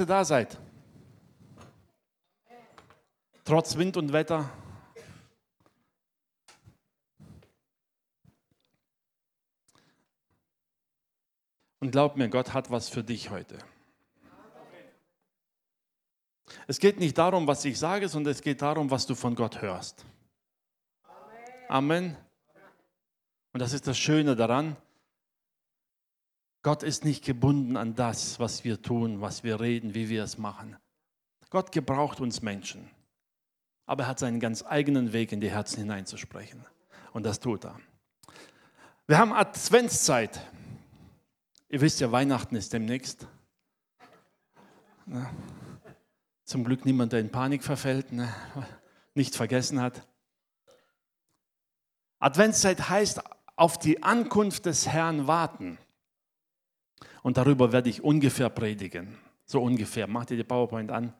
ihr da seid. Trotz Wind und Wetter. Und glaub mir, Gott hat was für dich heute. Es geht nicht darum, was ich sage, sondern es geht darum, was du von Gott hörst. Amen. Und das ist das Schöne daran. Gott ist nicht gebunden an das, was wir tun, was wir reden, wie wir es machen. Gott gebraucht uns Menschen. Aber er hat seinen ganz eigenen Weg in die Herzen hineinzusprechen. Und das tut er. Wir haben Adventszeit. Ihr wisst ja, Weihnachten ist demnächst. Na, zum Glück niemand, der in Panik verfällt, ne? nicht vergessen hat. Adventszeit heißt auf die Ankunft des Herrn warten. Und darüber werde ich ungefähr predigen. So ungefähr. Macht ihr die PowerPoint an.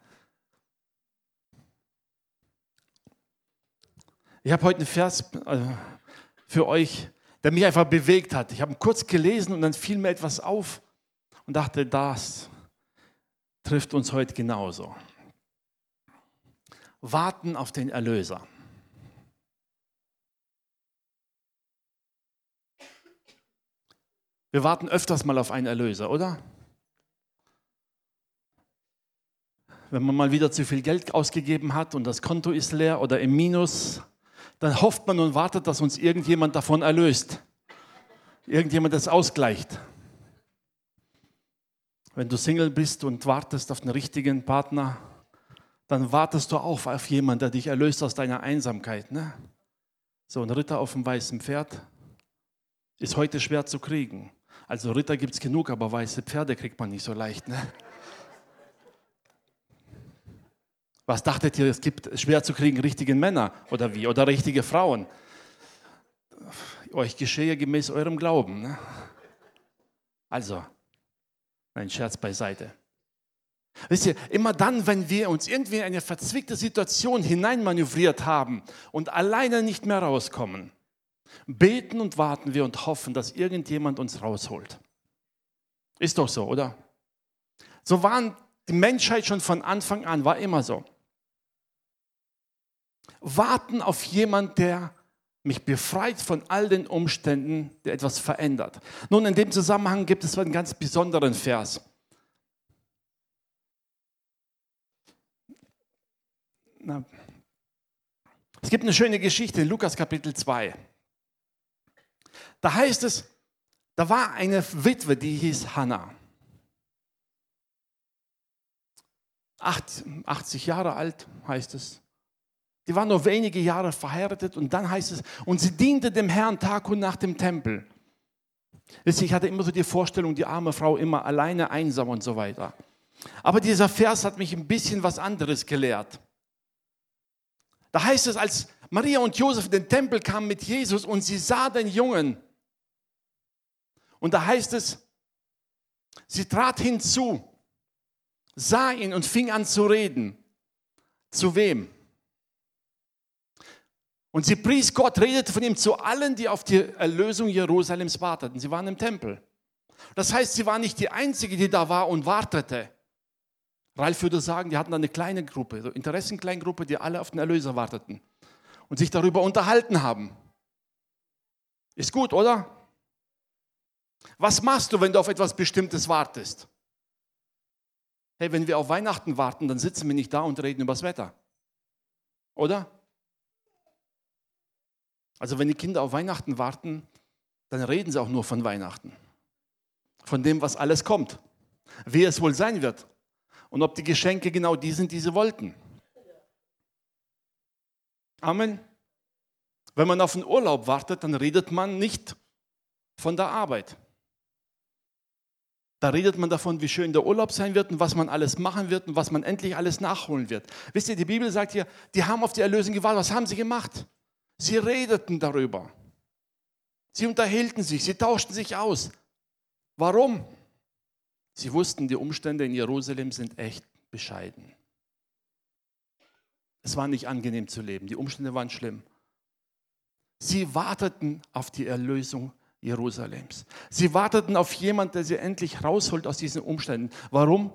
Ich habe heute einen Vers äh, für euch, der mich einfach bewegt hat. Ich habe ihn kurz gelesen und dann fiel mir etwas auf und dachte, das trifft uns heute genauso. Warten auf den Erlöser. Wir warten öfters mal auf einen Erlöser, oder? Wenn man mal wieder zu viel Geld ausgegeben hat und das Konto ist leer oder im Minus, dann hofft man und wartet, dass uns irgendjemand davon erlöst. Irgendjemand das ausgleicht. Wenn du Single bist und wartest auf einen richtigen Partner, dann wartest du auch auf jemanden, der dich erlöst aus deiner Einsamkeit. Ne? So ein Ritter auf dem weißen Pferd ist heute schwer zu kriegen. Also Ritter gibt es genug, aber weiße Pferde kriegt man nicht so leicht. Ne? Was dachtet ihr, es gibt schwer zu kriegen richtige Männer oder wie? Oder richtige Frauen? Euch geschehe gemäß eurem Glauben. Ne? Also, ein Scherz beiseite. Wisst ihr, immer dann, wenn wir uns irgendwie in eine verzwickte Situation hineinmanövriert haben und alleine nicht mehr rauskommen, beten und warten wir und hoffen, dass irgendjemand uns rausholt. Ist doch so, oder? So waren die Menschheit schon von Anfang an, war immer so. Warten auf jemand, der mich befreit von all den Umständen, der etwas verändert. Nun, in dem Zusammenhang gibt es einen ganz besonderen Vers. Na, es gibt eine schöne Geschichte in Lukas Kapitel 2. Da heißt es, da war eine Witwe, die hieß Hannah. 80 Jahre alt heißt es. Die war nur wenige Jahre verheiratet und dann heißt es, und sie diente dem Herrn Tag und Nacht im Tempel. Ich hatte immer so die Vorstellung, die arme Frau immer alleine, einsam und so weiter. Aber dieser Vers hat mich ein bisschen was anderes gelehrt. Da heißt es, als Maria und Josef in den Tempel kamen mit Jesus und sie sah den Jungen, und da heißt es, sie trat hinzu, sah ihn und fing an zu reden. Zu wem? Und sie pries Gott, redete von ihm zu allen, die auf die Erlösung Jerusalems warteten. Sie waren im Tempel. Das heißt, sie war nicht die Einzige, die da war und wartete. Ralf würde sagen, die hatten eine kleine Gruppe, so Interessenkleingruppe, die alle auf den Erlöser warteten und sich darüber unterhalten haben. Ist gut, oder? Was machst du, wenn du auf etwas Bestimmtes wartest? Hey, wenn wir auf Weihnachten warten, dann sitzen wir nicht da und reden über das Wetter. Oder? Also wenn die Kinder auf Weihnachten warten, dann reden sie auch nur von Weihnachten. Von dem, was alles kommt. Wie es wohl sein wird. Und ob die Geschenke genau die sind, die sie wollten. Amen. Wenn man auf den Urlaub wartet, dann redet man nicht von der Arbeit. Da redet man davon, wie schön der Urlaub sein wird und was man alles machen wird und was man endlich alles nachholen wird. Wisst ihr, die Bibel sagt hier, die haben auf die Erlösung gewartet. Was haben sie gemacht? Sie redeten darüber. Sie unterhielten sich, sie tauschten sich aus. Warum? Sie wussten, die Umstände in Jerusalem sind echt bescheiden. Es war nicht angenehm zu leben, die Umstände waren schlimm. Sie warteten auf die Erlösung Jerusalems. Sie warteten auf jemanden, der sie endlich rausholt aus diesen Umständen. Warum?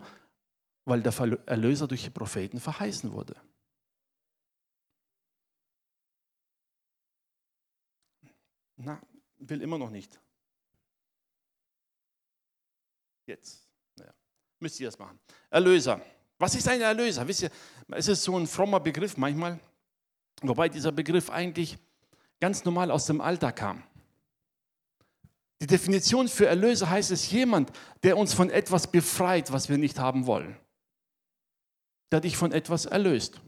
weil der Erlöser durch die Propheten verheißen wurde. Na, will immer noch nicht. Jetzt. Naja. Müsst ihr das machen. Erlöser. Was ist ein Erlöser? Wisst ihr, es ist so ein frommer Begriff manchmal, wobei dieser Begriff eigentlich ganz normal aus dem Alltag kam. Die Definition für Erlöser heißt es jemand, der uns von etwas befreit, was wir nicht haben wollen. Der dich von etwas erlöst.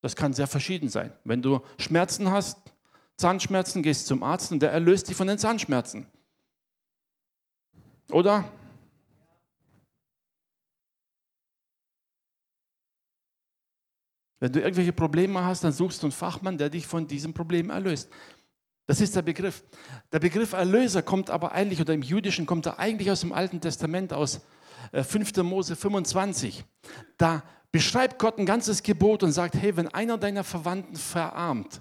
Das kann sehr verschieden sein. Wenn du Schmerzen hast, Zahnschmerzen, gehst zum Arzt und der erlöst dich von den Zahnschmerzen. Oder? Wenn du irgendwelche Probleme hast, dann suchst du einen Fachmann, der dich von diesem Problem erlöst. Das ist der Begriff. Der Begriff Erlöser kommt aber eigentlich, oder im Jüdischen kommt er eigentlich aus dem Alten Testament, aus 5. Äh, Mose 25. Da beschreibt Gott ein ganzes Gebot und sagt, hey, wenn einer deiner Verwandten verarmt,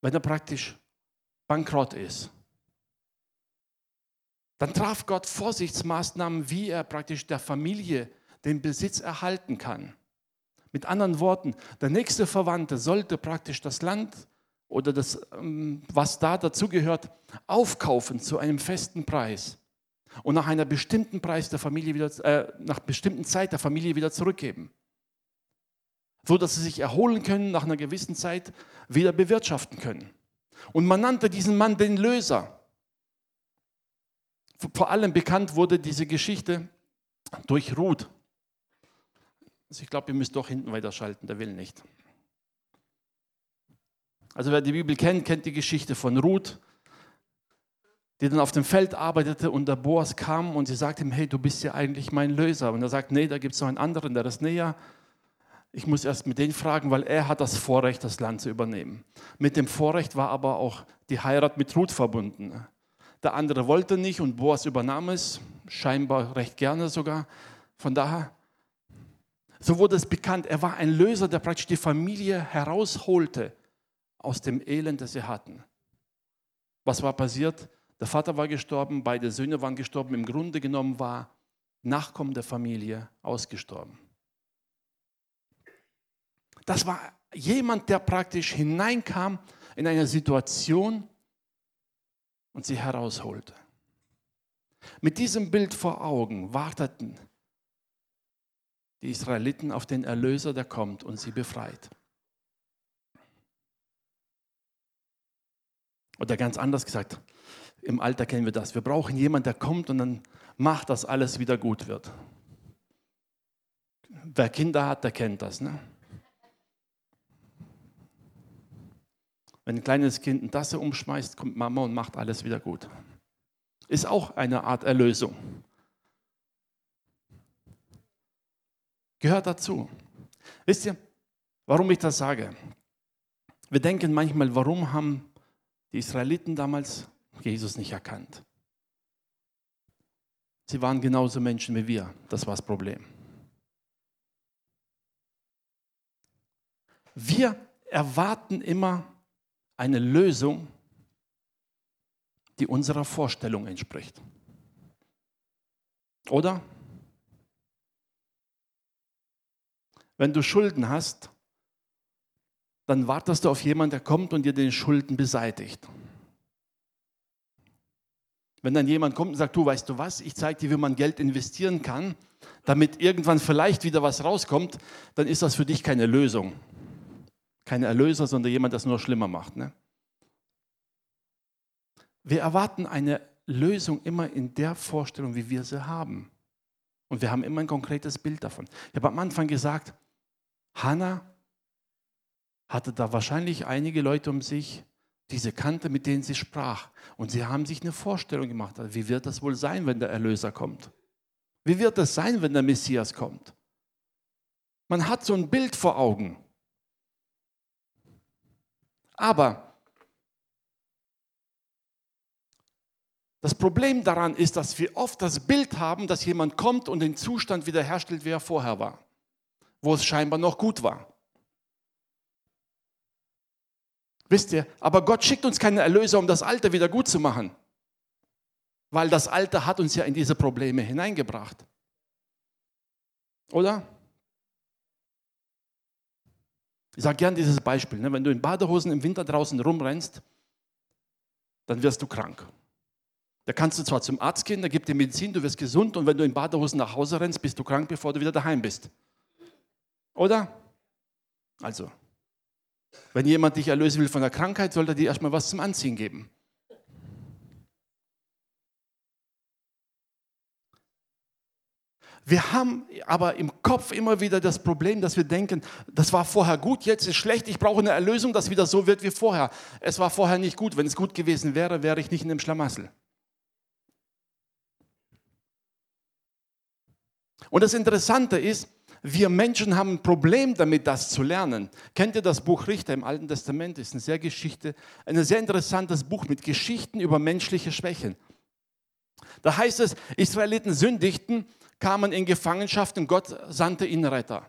wenn er praktisch bankrott ist, dann traf Gott Vorsichtsmaßnahmen, wie er praktisch der Familie den Besitz erhalten kann. Mit anderen Worten, der nächste Verwandte sollte praktisch das Land oder das, ähm, was da dazugehört, aufkaufen zu einem festen Preis und nach einer bestimmten Preis der Familie wieder, äh, nach bestimmten Zeit der Familie wieder zurückgeben, so dass sie sich erholen können, nach einer gewissen Zeit wieder bewirtschaften können. Und man nannte diesen Mann den Löser. Vor allem bekannt wurde diese Geschichte durch Ruth. Also ich glaube, ihr müsst doch hinten weiterschalten, der will nicht. Also wer die Bibel kennt, kennt die Geschichte von Ruth, die dann auf dem Feld arbeitete und der Boas kam und sie sagte ihm, hey, du bist ja eigentlich mein Löser. Und er sagt, nee, da gibt es noch einen anderen, der ist näher. Ich muss erst mit denen fragen, weil er hat das Vorrecht, das Land zu übernehmen. Mit dem Vorrecht war aber auch die Heirat mit Ruth verbunden. Der andere wollte nicht und Boas übernahm es, scheinbar recht gerne sogar. Von daher, so wurde es bekannt, er war ein Löser, der praktisch die Familie herausholte aus dem Elend, das sie hatten. Was war passiert? Der Vater war gestorben, beide Söhne waren gestorben. Im Grunde genommen war Nachkommen der Familie ausgestorben. Das war jemand, der praktisch hineinkam in eine Situation und sie herausholte. Mit diesem Bild vor Augen warteten die Israeliten auf den Erlöser, der kommt und sie befreit. Oder ganz anders gesagt, im Alter kennen wir das. Wir brauchen jemanden, der kommt und dann macht, dass alles wieder gut wird. Wer Kinder hat, der kennt das. Ne? Wenn ein kleines Kind eine Tasse umschmeißt, kommt Mama und macht alles wieder gut. Ist auch eine Art Erlösung. Gehört dazu. Wisst ihr, warum ich das sage? Wir denken manchmal, warum haben die Israeliten damals Jesus nicht erkannt. Sie waren genauso Menschen wie wir. Das war das Problem. Wir erwarten immer eine Lösung, die unserer Vorstellung entspricht. Oder? Wenn du Schulden hast, dann wartest du auf jemanden, der kommt und dir den Schulden beseitigt. Wenn dann jemand kommt und sagt, du weißt du was, ich zeige dir, wie man Geld investieren kann, damit irgendwann vielleicht wieder was rauskommt, dann ist das für dich keine Lösung. Keine Erlöser, sondern jemand, der es nur schlimmer macht. Ne? Wir erwarten eine Lösung immer in der Vorstellung, wie wir sie haben. Und wir haben immer ein konkretes Bild davon. Ich habe am Anfang gesagt, Hannah hatte da wahrscheinlich einige Leute um sich, die sie kannte, mit denen sie sprach. Und sie haben sich eine Vorstellung gemacht, wie wird das wohl sein, wenn der Erlöser kommt? Wie wird das sein, wenn der Messias kommt? Man hat so ein Bild vor Augen. Aber das Problem daran ist, dass wir oft das Bild haben, dass jemand kommt und den Zustand wiederherstellt, wie er vorher war, wo es scheinbar noch gut war. Wisst ihr, aber Gott schickt uns keine Erlöser, um das Alte wieder gut zu machen. Weil das Alte hat uns ja in diese Probleme hineingebracht. Oder? Ich sage gern dieses Beispiel. Ne? Wenn du in Badehosen im Winter draußen rumrennst, dann wirst du krank. Da kannst du zwar zum Arzt gehen, der gibt dir Medizin, du wirst gesund und wenn du in Badehosen nach Hause rennst, bist du krank, bevor du wieder daheim bist. Oder? Also, wenn jemand dich erlösen will von der Krankheit, sollte er dir erstmal was zum Anziehen geben. Wir haben aber im Kopf immer wieder das Problem, dass wir denken, das war vorher gut, jetzt ist schlecht, ich brauche eine Erlösung, dass wieder so wird wie vorher. Es war vorher nicht gut. Wenn es gut gewesen wäre, wäre ich nicht in dem Schlamassel. Und das Interessante ist, wir Menschen haben ein Problem damit, das zu lernen. Kennt ihr das Buch Richter im Alten Testament? Ist eine sehr Geschichte, ein sehr interessantes Buch mit Geschichten über menschliche Schwächen. Da heißt es, Israeliten sündigten, kamen in Gefangenschaft und Gott sandte ihnen Retter.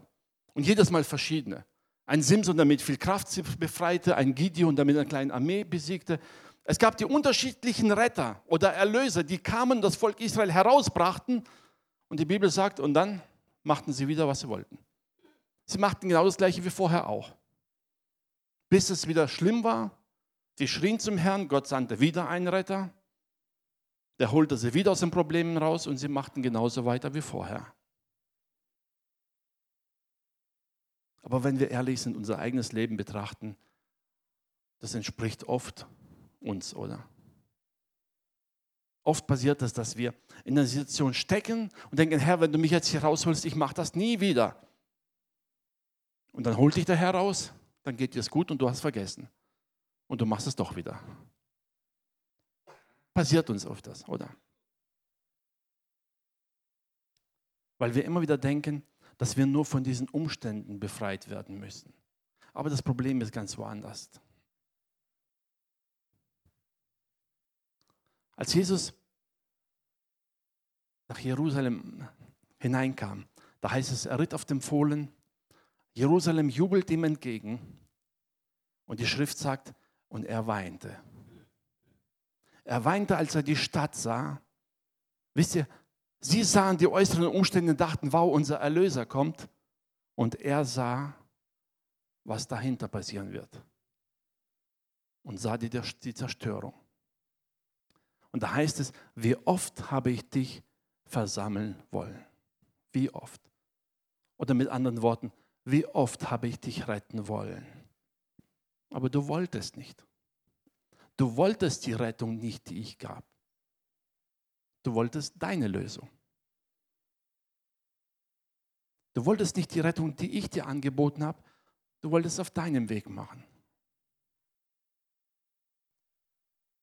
Und jedes Mal verschiedene. Ein Simson, der mit viel Kraft befreite, ein Gideon, der mit einer kleinen Armee besiegte. Es gab die unterschiedlichen Retter oder Erlöser, die kamen das Volk Israel herausbrachten. Und die Bibel sagt, und dann machten sie wieder, was sie wollten. Sie machten genau das gleiche wie vorher auch. Bis es wieder schlimm war, sie schrien zum Herrn, Gott sandte wieder einen Retter, der holte sie wieder aus den Problemen raus und sie machten genauso weiter wie vorher. Aber wenn wir ehrlich sind, unser eigenes Leben betrachten, das entspricht oft uns, oder? Oft passiert es, dass wir in einer Situation stecken und denken, Herr, wenn du mich jetzt hier rausholst, ich mache das nie wieder. Und dann holt dich der Herr raus, dann geht dir es gut und du hast vergessen. Und du machst es doch wieder. Passiert uns oft das, oder? Weil wir immer wieder denken, dass wir nur von diesen Umständen befreit werden müssen. Aber das Problem ist ganz woanders. Als Jesus nach Jerusalem hineinkam, da heißt es, er ritt auf dem Fohlen, Jerusalem jubelt ihm entgegen und die Schrift sagt, und er weinte. Er weinte, als er die Stadt sah. Wisst ihr, sie sahen die äußeren Umstände und dachten, wow, unser Erlöser kommt. Und er sah, was dahinter passieren wird. Und sah die, die Zerstörung. Und da heißt es, wie oft habe ich dich versammeln wollen. Wie oft? Oder mit anderen Worten, wie oft habe ich dich retten wollen? Aber du wolltest nicht. Du wolltest die Rettung nicht, die ich gab. Du wolltest deine Lösung. Du wolltest nicht die Rettung, die ich dir angeboten habe. Du wolltest es auf deinem Weg machen.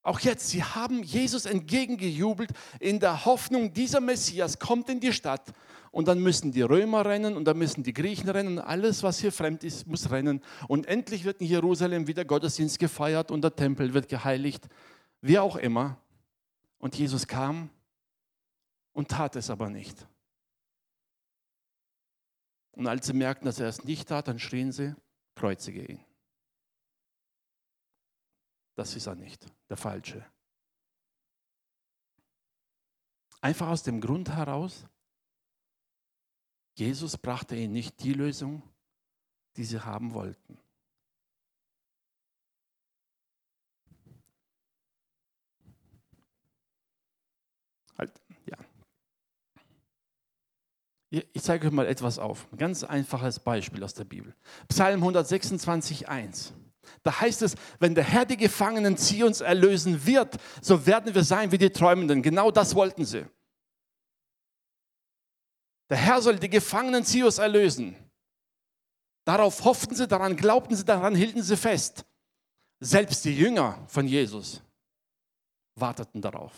Auch jetzt, sie haben Jesus entgegengejubelt in der Hoffnung, dieser Messias kommt in die Stadt und dann müssen die Römer rennen und dann müssen die Griechen rennen und alles, was hier fremd ist, muss rennen. Und endlich wird in Jerusalem wieder Gottesdienst gefeiert und der Tempel wird geheiligt, wie auch immer. Und Jesus kam und tat es aber nicht. Und als sie merkten, dass er es nicht tat, dann schrien sie, kreuzige ihn das ist er nicht, der Falsche. Einfach aus dem Grund heraus, Jesus brachte ihnen nicht die Lösung, die sie haben wollten. Halt, ja. Ich zeige euch mal etwas auf. Ein ganz einfaches Beispiel aus der Bibel. Psalm 126, 1. Da heißt es, wenn der Herr die Gefangenen Zions erlösen wird, so werden wir sein wie die Träumenden. Genau das wollten sie. Der Herr soll die Gefangenen Zions erlösen. Darauf hofften sie, daran glaubten sie, daran hielten sie fest. Selbst die Jünger von Jesus warteten darauf.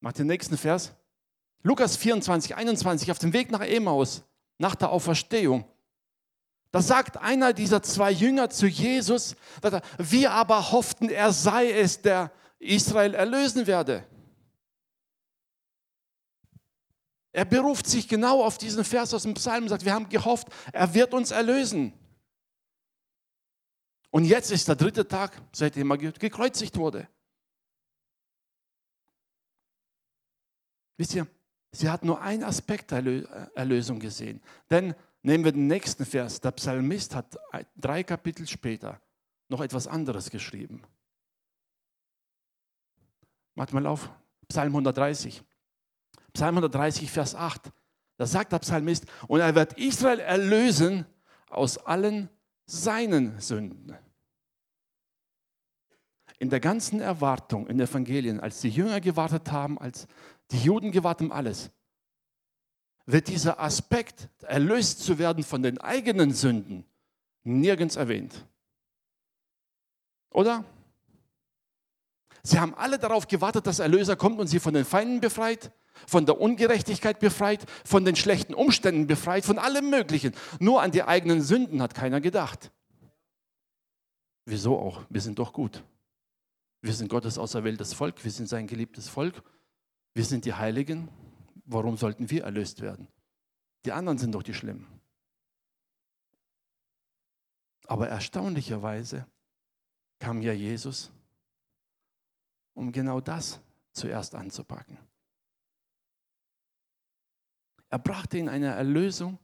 Macht den nächsten Vers. Lukas 24, 21, auf dem Weg nach Emmaus, nach der Auferstehung. Da sagt einer dieser zwei Jünger zu Jesus, wir aber hofften, er sei es, der Israel erlösen werde. Er beruft sich genau auf diesen Vers aus dem Psalm und sagt, wir haben gehofft, er wird uns erlösen. Und jetzt ist der dritte Tag, seitdem er gekreuzigt wurde. Wisst ihr, Sie hat nur einen Aspekt der Erlösung gesehen. Denn nehmen wir den nächsten Vers. Der Psalmist hat drei Kapitel später noch etwas anderes geschrieben. Macht mal auf. Psalm 130. Psalm 130, Vers 8. Da sagt der Psalmist, und er wird Israel erlösen aus allen seinen Sünden. In der ganzen Erwartung in den Evangelien, als die Jünger gewartet haben, als die Juden gewartet haben, alles, wird dieser Aspekt, erlöst zu werden von den eigenen Sünden, nirgends erwähnt. Oder? Sie haben alle darauf gewartet, dass Erlöser kommt und sie von den Feinden befreit, von der Ungerechtigkeit befreit, von den schlechten Umständen befreit, von allem Möglichen. Nur an die eigenen Sünden hat keiner gedacht. Wieso auch? Wir sind doch gut. Wir sind Gottes auserwähltes Volk, wir sind sein geliebtes Volk, wir sind die Heiligen. Warum sollten wir erlöst werden? Die anderen sind doch die Schlimmen. Aber erstaunlicherweise kam ja Jesus, um genau das zuerst anzupacken. Er brachte ihnen eine Erlösung,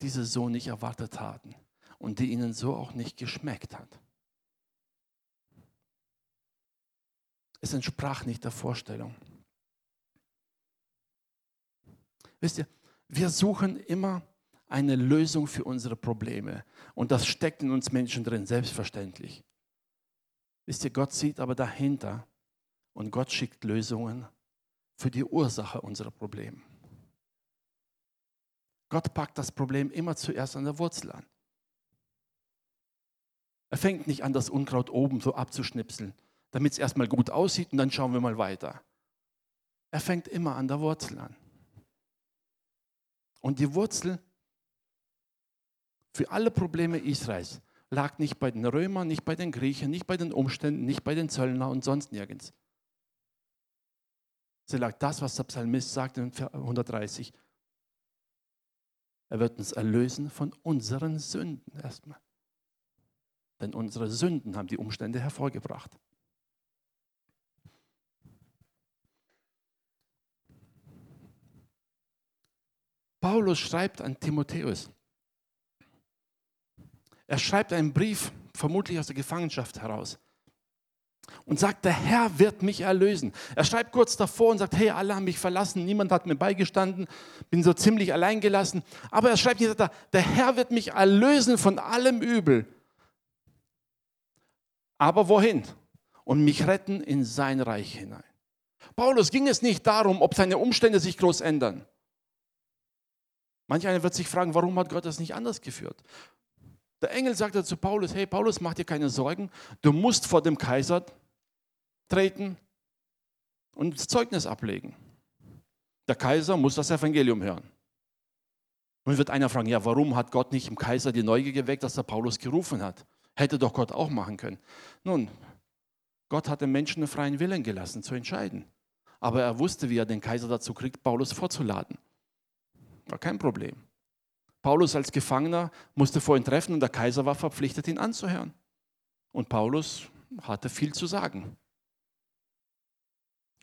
die sie so nicht erwartet hatten und die ihnen so auch nicht geschmeckt hat. Es entsprach nicht der Vorstellung. Wisst ihr, wir suchen immer eine Lösung für unsere Probleme. Und das steckt in uns Menschen drin, selbstverständlich. Wisst ihr, Gott sieht aber dahinter und Gott schickt Lösungen für die Ursache unserer Probleme. Gott packt das Problem immer zuerst an der Wurzel an. Er fängt nicht an, das Unkraut oben so abzuschnipseln, damit es erstmal gut aussieht und dann schauen wir mal weiter. Er fängt immer an der Wurzel an. Und die Wurzel für alle Probleme Israels lag nicht bei den Römern, nicht bei den Griechen, nicht bei den Umständen, nicht bei den Zöllner und sonst nirgends. Sie lag das, was der Psalmist sagt in 130. Er wird uns erlösen von unseren Sünden erstmal. Denn unsere Sünden haben die Umstände hervorgebracht. Paulus schreibt an Timotheus. Er schreibt einen Brief, vermutlich aus der Gefangenschaft heraus und sagt, der Herr wird mich erlösen. Er schreibt kurz davor und sagt, hey, alle haben mich verlassen, niemand hat mir beigestanden, bin so ziemlich allein gelassen. Aber er schreibt nicht, der Herr wird mich erlösen von allem Übel. Aber wohin? Und mich retten in sein Reich hinein. Paulus ging es nicht darum, ob seine Umstände sich groß ändern. Manch einer wird sich fragen, warum hat Gott das nicht anders geführt? Der Engel sagte zu Paulus, hey Paulus, mach dir keine Sorgen, du musst vor dem Kaiser treten und das Zeugnis ablegen. Der Kaiser muss das Evangelium hören. Nun wird einer fragen, ja, warum hat Gott nicht im Kaiser die Neugier geweckt, dass er Paulus gerufen hat? Hätte doch Gott auch machen können. Nun, Gott hat den Menschen einen freien Willen gelassen, zu entscheiden. Aber er wusste, wie er den Kaiser dazu kriegt, Paulus vorzuladen. War kein Problem. Paulus als Gefangener musste vor ihn treffen und der Kaiser war verpflichtet, ihn anzuhören. Und Paulus hatte viel zu sagen.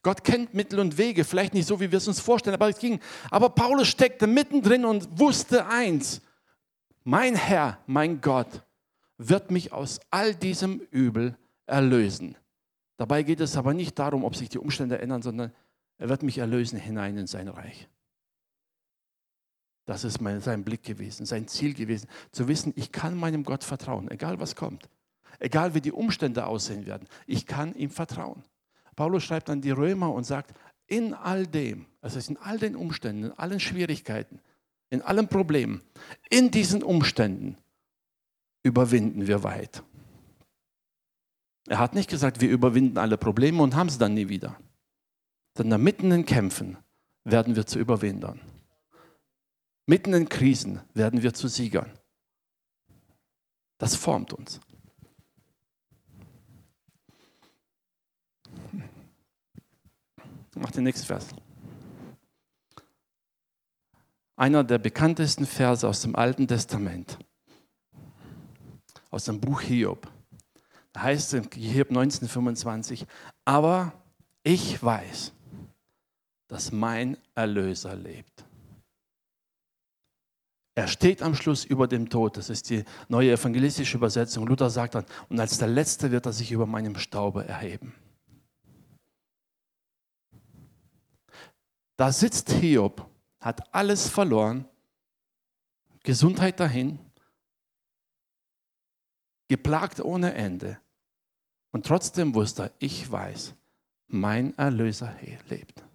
Gott kennt Mittel und Wege, vielleicht nicht so, wie wir es uns vorstellen, aber es ging. Aber Paulus steckte mittendrin und wusste eins: Mein Herr, mein Gott, wird mich aus all diesem Übel erlösen. Dabei geht es aber nicht darum, ob sich die Umstände ändern, sondern er wird mich erlösen hinein in sein Reich. Das ist mein, sein Blick gewesen, sein Ziel gewesen, zu wissen, ich kann meinem Gott vertrauen, egal was kommt, egal wie die Umstände aussehen werden, ich kann ihm vertrauen. Paulus schreibt an die Römer und sagt, in all dem, also in all den Umständen, in allen Schwierigkeiten, in allen Problemen, in diesen Umständen überwinden wir weit. Er hat nicht gesagt, wir überwinden alle Probleme und haben sie dann nie wieder, sondern mitten in Kämpfen werden wir zu Überwindern. Mitten in Krisen werden wir zu Siegern. Das formt uns. Mach den nächsten Vers. Einer der bekanntesten Verse aus dem Alten Testament, aus dem Buch Hiob. Da heißt es in Hiob 1925, aber ich weiß, dass mein Erlöser lebt. Er steht am Schluss über dem Tod. Das ist die neue evangelistische Übersetzung. Luther sagt dann, und als der Letzte wird er sich über meinem Staube erheben. Da sitzt Hiob, hat alles verloren, Gesundheit dahin, geplagt ohne Ende. Und trotzdem wusste er, ich weiß, mein Erlöser lebt.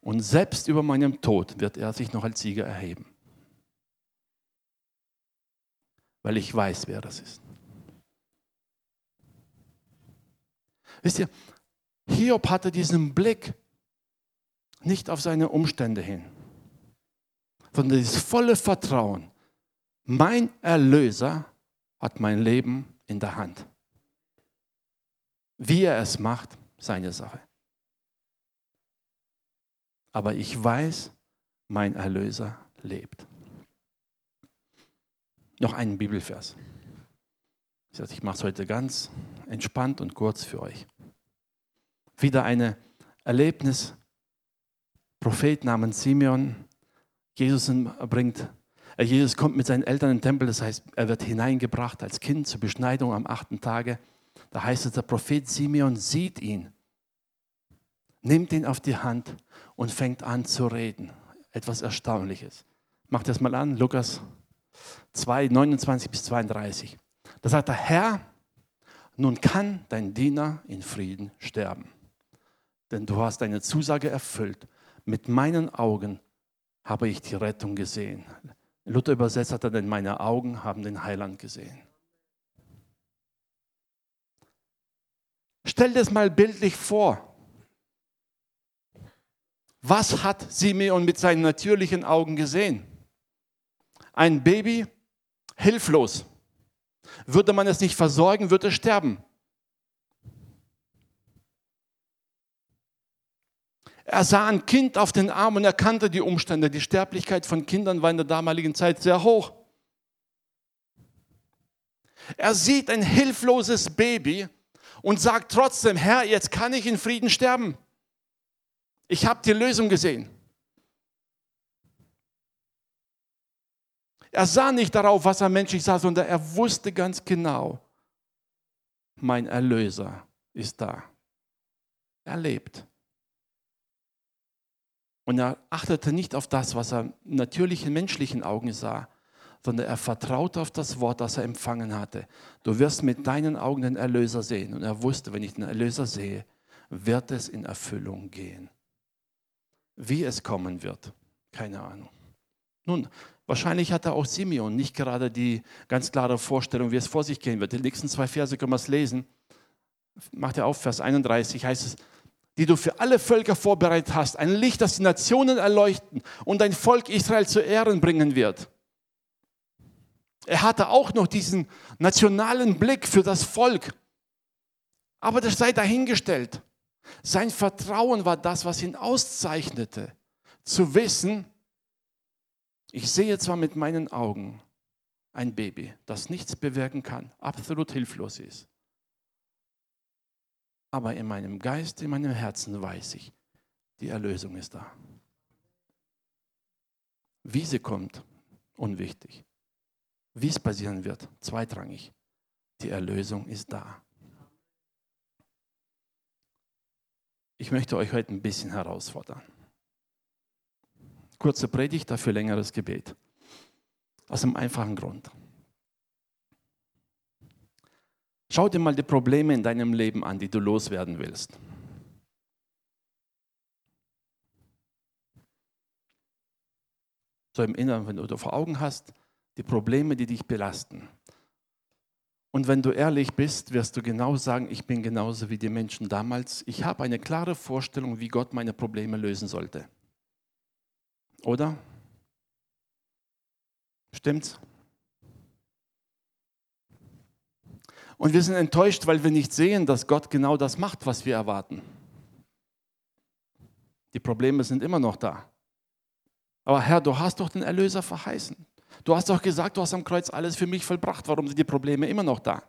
Und selbst über meinem Tod wird er sich noch als Sieger erheben. Weil ich weiß, wer das ist. Wisst ihr, Hiob hatte diesen Blick nicht auf seine Umstände hin, sondern dieses volle Vertrauen. Mein Erlöser hat mein Leben in der Hand. Wie er es macht, seine Sache. Aber ich weiß, mein Erlöser lebt. Noch einen Bibelvers. Ich mache es heute ganz entspannt und kurz für euch. Wieder ein Erlebnis. Prophet namens Simeon. Jesus bringt äh, Jesus kommt mit seinen Eltern den Tempel, das heißt, er wird hineingebracht als Kind zur Beschneidung am achten Tage. Da heißt es, der Prophet Simeon sieht ihn, nimmt ihn auf die Hand und fängt an zu reden. Etwas Erstaunliches. Macht das mal an, Lukas 2, 29 bis 32. Da sagt der Herr, nun kann dein Diener in Frieden sterben. Denn du hast deine Zusage erfüllt. Mit meinen Augen habe ich die Rettung gesehen. Luther übersetzt hat er, denn meine Augen haben den Heiland gesehen. Stell dir das mal bildlich vor. Was hat Simeon mit seinen natürlichen Augen gesehen? Ein Baby, hilflos. Würde man es nicht versorgen, würde es sterben. Er sah ein Kind auf den Arm und er kannte die Umstände. Die Sterblichkeit von Kindern war in der damaligen Zeit sehr hoch. Er sieht ein hilfloses Baby und sagt trotzdem, Herr, jetzt kann ich in Frieden sterben. Ich habe die Lösung gesehen. Er sah nicht darauf, was er menschlich sah, sondern er wusste ganz genau, mein Erlöser ist da. Er lebt. Und er achtete nicht auf das, was er natürlich in menschlichen Augen sah, sondern er vertraute auf das Wort, das er empfangen hatte. Du wirst mit deinen Augen den Erlöser sehen. Und er wusste, wenn ich den Erlöser sehe, wird es in Erfüllung gehen. Wie es kommen wird, keine Ahnung. Nun, wahrscheinlich hatte auch Simeon nicht gerade die ganz klare Vorstellung, wie es vor sich gehen wird. Die nächsten zwei Verse können wir es lesen. Macht er auf, Vers 31 heißt es, die du für alle Völker vorbereitet hast, ein Licht, das die Nationen erleuchten und dein Volk Israel zu Ehren bringen wird. Er hatte auch noch diesen nationalen Blick für das Volk. Aber das sei dahingestellt. Sein Vertrauen war das, was ihn auszeichnete. Zu wissen, ich sehe zwar mit meinen Augen ein Baby, das nichts bewirken kann, absolut hilflos ist aber in meinem Geist, in meinem Herzen weiß ich, die Erlösung ist da. Wie sie kommt, unwichtig. Wie es passieren wird, zweitrangig. Die Erlösung ist da. Ich möchte euch heute ein bisschen herausfordern. Kurze Predigt, dafür längeres Gebet. Aus einem einfachen Grund. Schau dir mal die Probleme in deinem Leben an, die du loswerden willst. So im Inneren, wenn du vor Augen hast, die Probleme, die dich belasten. Und wenn du ehrlich bist, wirst du genau sagen, ich bin genauso wie die Menschen damals. Ich habe eine klare Vorstellung, wie Gott meine Probleme lösen sollte. Oder? Stimmt's? Und wir sind enttäuscht, weil wir nicht sehen, dass Gott genau das macht, was wir erwarten. Die Probleme sind immer noch da. Aber Herr, du hast doch den Erlöser verheißen. Du hast doch gesagt, du hast am Kreuz alles für mich vollbracht. Warum sind die Probleme immer noch da?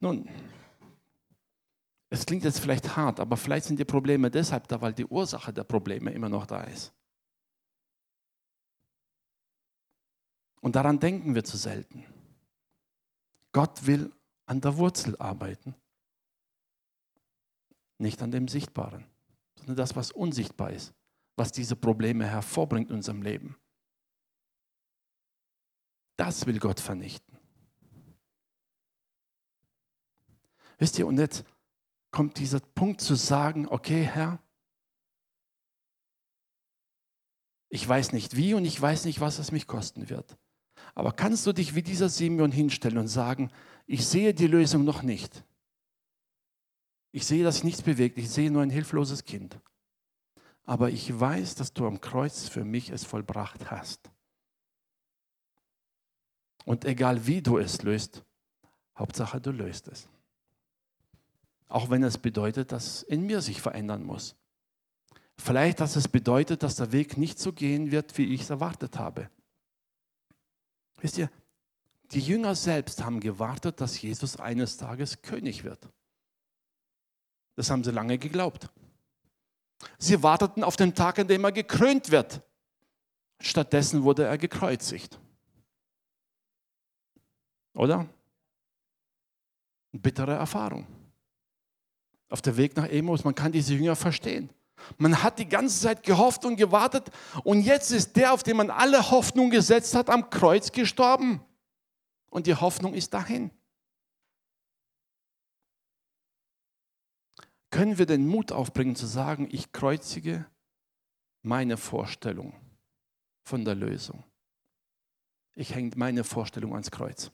Nun, es klingt jetzt vielleicht hart, aber vielleicht sind die Probleme deshalb da, weil die Ursache der Probleme immer noch da ist. Und daran denken wir zu selten. Gott will an der Wurzel arbeiten, nicht an dem Sichtbaren, sondern das, was unsichtbar ist, was diese Probleme hervorbringt in unserem Leben. Das will Gott vernichten. Wisst ihr, und jetzt kommt dieser Punkt zu sagen, okay, Herr, ich weiß nicht wie und ich weiß nicht, was es mich kosten wird. Aber kannst du dich wie dieser Simeon hinstellen und sagen, ich sehe die Lösung noch nicht. Ich sehe, dass nichts bewegt. Ich sehe nur ein hilfloses Kind. Aber ich weiß, dass du am Kreuz für mich es vollbracht hast. Und egal wie du es löst, Hauptsache du löst es. Auch wenn es bedeutet, dass in mir sich verändern muss. Vielleicht, dass es bedeutet, dass der Weg nicht so gehen wird, wie ich es erwartet habe. Wisst ihr, die Jünger selbst haben gewartet, dass Jesus eines Tages König wird. Das haben sie lange geglaubt. Sie warteten auf den Tag, an dem er gekrönt wird. Stattdessen wurde er gekreuzigt. Oder? Eine bittere Erfahrung auf der Weg nach Emos. Man kann diese Jünger verstehen. Man hat die ganze Zeit gehofft und gewartet und jetzt ist der, auf den man alle Hoffnung gesetzt hat, am Kreuz gestorben. Und die Hoffnung ist dahin. Können wir den Mut aufbringen zu sagen, ich kreuzige meine Vorstellung von der Lösung. Ich hänge meine Vorstellung ans Kreuz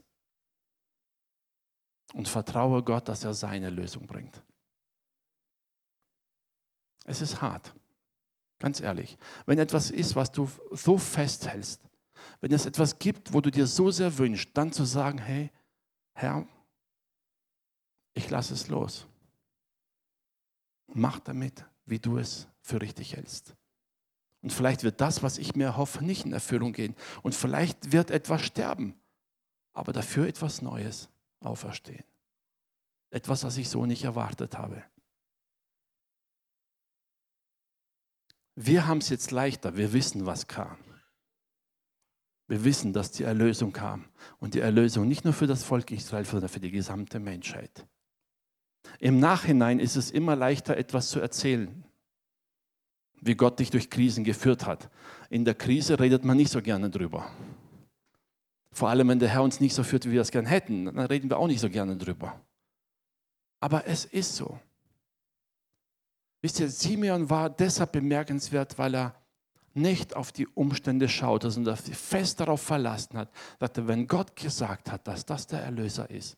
und vertraue Gott, dass er seine Lösung bringt. Es ist hart, ganz ehrlich. Wenn etwas ist, was du so festhältst, wenn es etwas gibt, wo du dir so sehr wünschst, dann zu sagen, hey, Herr, ich lasse es los. Mach damit, wie du es für richtig hältst. Und vielleicht wird das, was ich mir hoffe, nicht in Erfüllung gehen. Und vielleicht wird etwas sterben, aber dafür etwas Neues auferstehen. Etwas, was ich so nicht erwartet habe. Wir haben es jetzt leichter, wir wissen, was kam. Wir wissen, dass die Erlösung kam. Und die Erlösung nicht nur für das Volk Israel, sondern für die gesamte Menschheit. Im Nachhinein ist es immer leichter, etwas zu erzählen, wie Gott dich durch Krisen geführt hat. In der Krise redet man nicht so gerne drüber. Vor allem, wenn der Herr uns nicht so führt, wie wir es gern hätten, dann reden wir auch nicht so gerne drüber. Aber es ist so. Wisst ihr, Simeon war deshalb bemerkenswert, weil er nicht auf die Umstände schaute, sondern fest darauf verlassen hat, dass wenn Gott gesagt hat, dass das der Erlöser ist,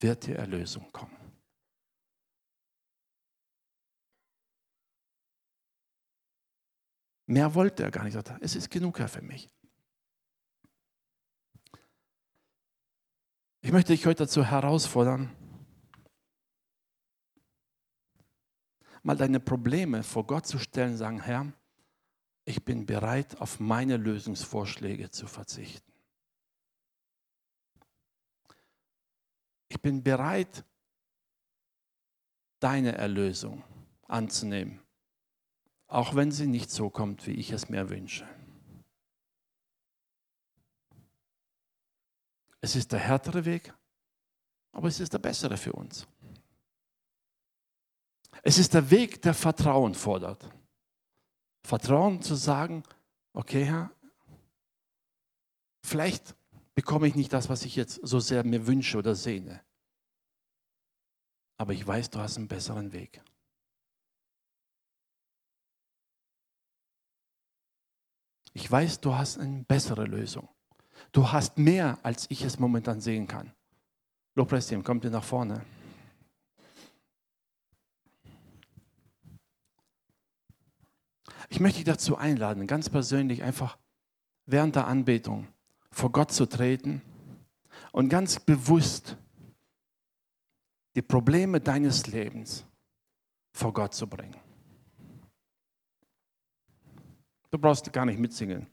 wird die Erlösung kommen. Mehr wollte er gar nicht. Er sagte, es ist genug, Herr, für mich. Ich möchte dich heute dazu herausfordern, mal deine Probleme vor Gott zu stellen, sagen, Herr, ich bin bereit, auf meine Lösungsvorschläge zu verzichten. Ich bin bereit, deine Erlösung anzunehmen, auch wenn sie nicht so kommt, wie ich es mir wünsche. Es ist der härtere Weg, aber es ist der bessere für uns. Es ist der Weg, der Vertrauen fordert. Vertrauen zu sagen, okay Herr, vielleicht bekomme ich nicht das, was ich jetzt so sehr mir wünsche oder sehne. Aber ich weiß, du hast einen besseren Weg. Ich weiß, du hast eine bessere Lösung. Du hast mehr, als ich es momentan sehen kann. Lobpreisteam, kommt ihr nach vorne. Ich möchte dich dazu einladen, ganz persönlich einfach während der Anbetung vor Gott zu treten und ganz bewusst die Probleme deines Lebens vor Gott zu bringen. Du brauchst gar nicht mitsingen.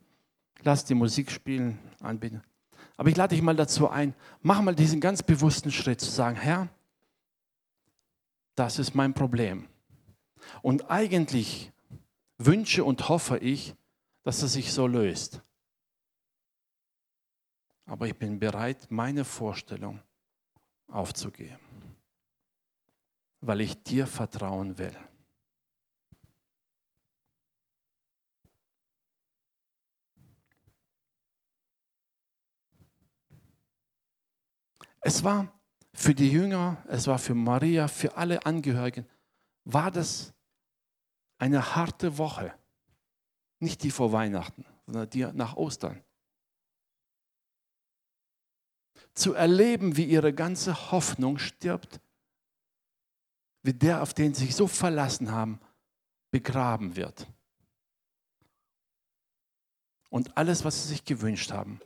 Lass die Musik spielen, anbieten. Aber ich lade dich mal dazu ein, mach mal diesen ganz bewussten Schritt zu sagen, Herr, das ist mein Problem. Und eigentlich wünsche und hoffe ich, dass es sich so löst. Aber ich bin bereit, meine Vorstellung aufzugeben, weil ich dir vertrauen will. Es war für die Jünger, es war für Maria, für alle Angehörigen, war das eine harte Woche. Nicht die vor Weihnachten, sondern die nach Ostern. Zu erleben, wie ihre ganze Hoffnung stirbt, wie der, auf den sie sich so verlassen haben, begraben wird. Und alles, was sie sich gewünscht haben,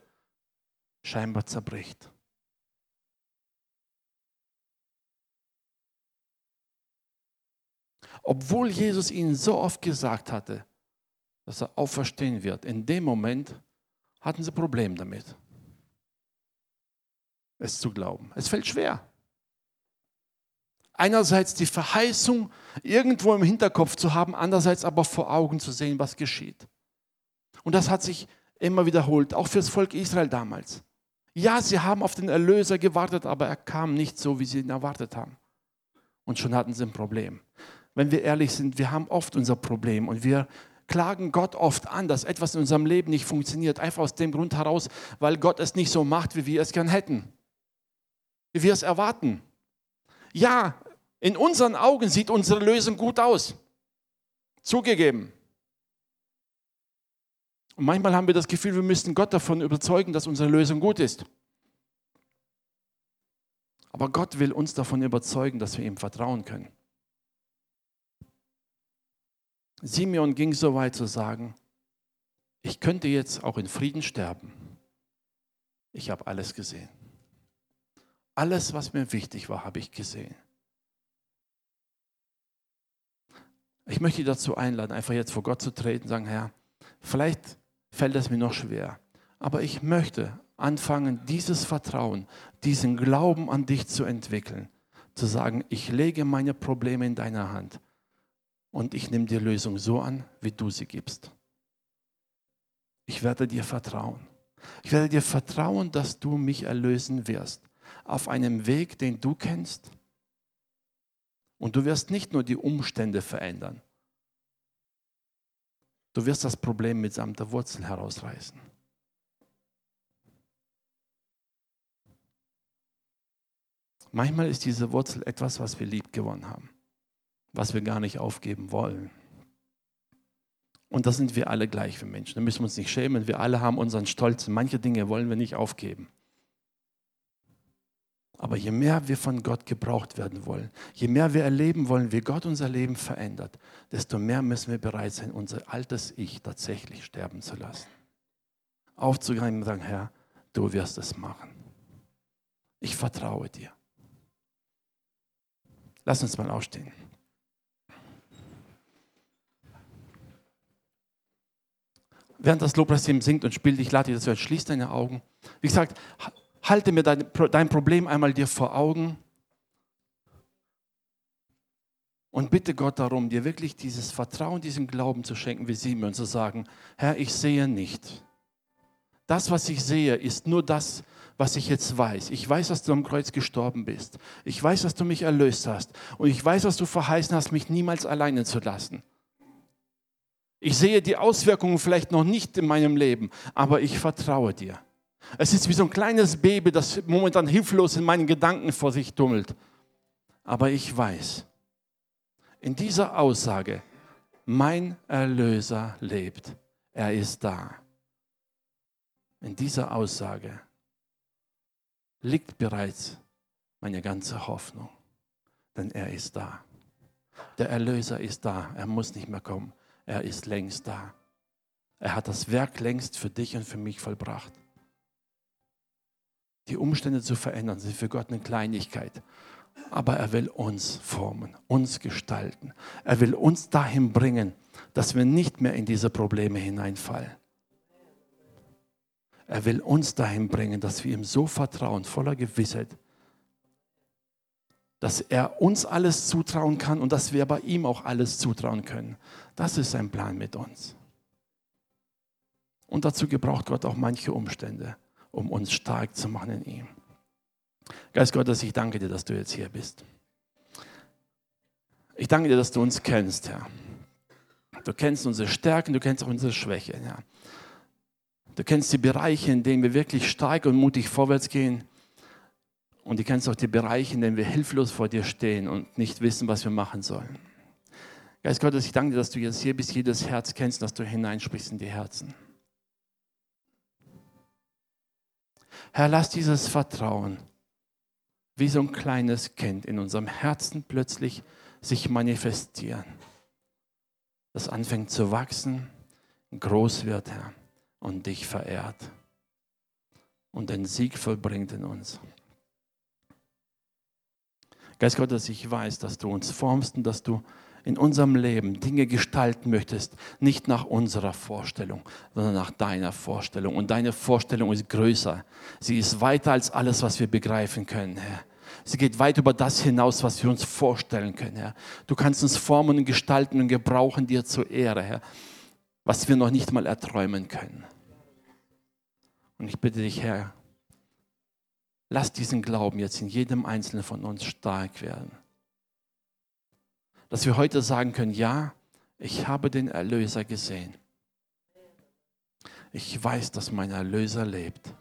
scheinbar zerbricht. Obwohl Jesus ihnen so oft gesagt hatte, dass er auferstehen wird, in dem Moment hatten sie Probleme damit, es zu glauben. Es fällt schwer. Einerseits die Verheißung irgendwo im Hinterkopf zu haben, andererseits aber vor Augen zu sehen, was geschieht. Und das hat sich immer wiederholt, auch für das Volk Israel damals. Ja, sie haben auf den Erlöser gewartet, aber er kam nicht so, wie sie ihn erwartet haben. Und schon hatten sie ein Problem wenn wir ehrlich sind, wir haben oft unser Problem und wir klagen Gott oft an, dass etwas in unserem Leben nicht funktioniert, einfach aus dem Grund heraus, weil Gott es nicht so macht, wie wir es gern hätten, wie wir es erwarten. Ja, in unseren Augen sieht unsere Lösung gut aus. Zugegeben. Und manchmal haben wir das Gefühl, wir müssten Gott davon überzeugen, dass unsere Lösung gut ist. Aber Gott will uns davon überzeugen, dass wir ihm vertrauen können. Simeon ging so weit zu sagen, ich könnte jetzt auch in Frieden sterben. Ich habe alles gesehen. Alles, was mir wichtig war, habe ich gesehen. Ich möchte dich dazu einladen, einfach jetzt vor Gott zu treten und sagen, Herr, vielleicht fällt es mir noch schwer, aber ich möchte anfangen, dieses Vertrauen, diesen Glauben an dich zu entwickeln, zu sagen, ich lege meine Probleme in deiner Hand und ich nehme die Lösung so an, wie du sie gibst. Ich werde dir vertrauen. Ich werde dir vertrauen, dass du mich erlösen wirst. Auf einem Weg, den du kennst. Und du wirst nicht nur die Umstände verändern. Du wirst das Problem mitsamt der Wurzel herausreißen. Manchmal ist diese Wurzel etwas, was wir lieb gewonnen haben was wir gar nicht aufgeben wollen. Und da sind wir alle gleich für Menschen. Da müssen wir uns nicht schämen. Wir alle haben unseren Stolz. Manche Dinge wollen wir nicht aufgeben. Aber je mehr wir von Gott gebraucht werden wollen, je mehr wir erleben wollen, wie Gott unser Leben verändert, desto mehr müssen wir bereit sein, unser altes Ich tatsächlich sterben zu lassen. Aufzugreifen und sagen, Herr, du wirst es machen. Ich vertraue dir. Lass uns mal aufstehen. Während das Lobpreisteam singt und spielt, ich lade dich dazu, schließ deine Augen. Wie gesagt, halte mir dein, dein Problem einmal dir vor Augen und bitte Gott darum, dir wirklich dieses Vertrauen, diesen Glauben zu schenken, wie und zu sagen, Herr, ich sehe nicht. Das, was ich sehe, ist nur das, was ich jetzt weiß. Ich weiß, dass du am Kreuz gestorben bist. Ich weiß, dass du mich erlöst hast. Und ich weiß, dass du verheißen hast, mich niemals alleine zu lassen. Ich sehe die Auswirkungen vielleicht noch nicht in meinem Leben, aber ich vertraue dir. Es ist wie so ein kleines Baby, das momentan hilflos in meinen Gedanken vor sich tummelt. Aber ich weiß, in dieser Aussage, mein Erlöser lebt, er ist da. In dieser Aussage liegt bereits meine ganze Hoffnung, denn er ist da. Der Erlöser ist da, er muss nicht mehr kommen. Er ist längst da. Er hat das Werk längst für dich und für mich vollbracht. Die Umstände zu verändern sind für Gott eine Kleinigkeit. Aber er will uns formen, uns gestalten. Er will uns dahin bringen, dass wir nicht mehr in diese Probleme hineinfallen. Er will uns dahin bringen, dass wir ihm so vertrauen, voller Gewissheit, dass er uns alles zutrauen kann und dass wir bei ihm auch alles zutrauen können. Das ist sein Plan mit uns. Und dazu gebraucht Gott auch manche Umstände, um uns stark zu machen in ihm. Geist Gottes, ich danke dir, dass du jetzt hier bist. Ich danke dir, dass du uns kennst, Herr. Du kennst unsere Stärken, du kennst auch unsere Schwächen, Herr. Du kennst die Bereiche, in denen wir wirklich stark und mutig vorwärts gehen. Und du kennst auch die Bereiche, in denen wir hilflos vor dir stehen und nicht wissen, was wir machen sollen. Geist Gottes, ich danke dir, dass du jetzt hier bist, jedes Herz kennst, dass du hineinsprichst in die Herzen. Herr, lass dieses Vertrauen wie so ein kleines Kind in unserem Herzen plötzlich sich manifestieren. Das anfängt zu wachsen, groß wird, Herr, und dich verehrt und den Sieg vollbringt in uns. Geist Gottes, ich weiß, dass du uns formst und dass du in unserem Leben Dinge gestalten möchtest, nicht nach unserer Vorstellung, sondern nach deiner Vorstellung. Und deine Vorstellung ist größer. Sie ist weiter als alles, was wir begreifen können, Herr. Sie geht weit über das hinaus, was wir uns vorstellen können, Herr. Du kannst uns formen und gestalten und gebrauchen dir zur Ehre, Herr, was wir noch nicht mal erträumen können. Und ich bitte dich, Herr, lass diesen Glauben jetzt in jedem Einzelnen von uns stark werden. Dass wir heute sagen können, ja, ich habe den Erlöser gesehen. Ich weiß, dass mein Erlöser lebt.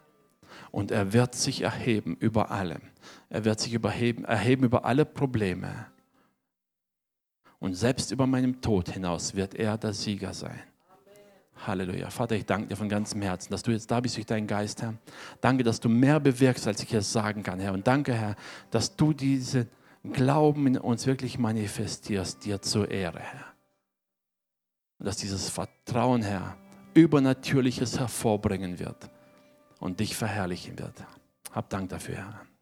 Und er wird sich erheben über allem. Er wird sich überheben, erheben über alle Probleme. Und selbst über meinem Tod hinaus wird er der Sieger sein. Halleluja. Vater, ich danke dir von ganzem Herzen, dass du jetzt da bist durch deinen Geist, Herr. Danke, dass du mehr bewirkst, als ich es sagen kann, Herr. Und danke, Herr, dass du diesen Glauben in uns wirklich manifestierst, dir zur Ehre, Herr. Und dass dieses Vertrauen, Herr, Übernatürliches hervorbringen wird und dich verherrlichen wird. Hab Dank dafür, Herr.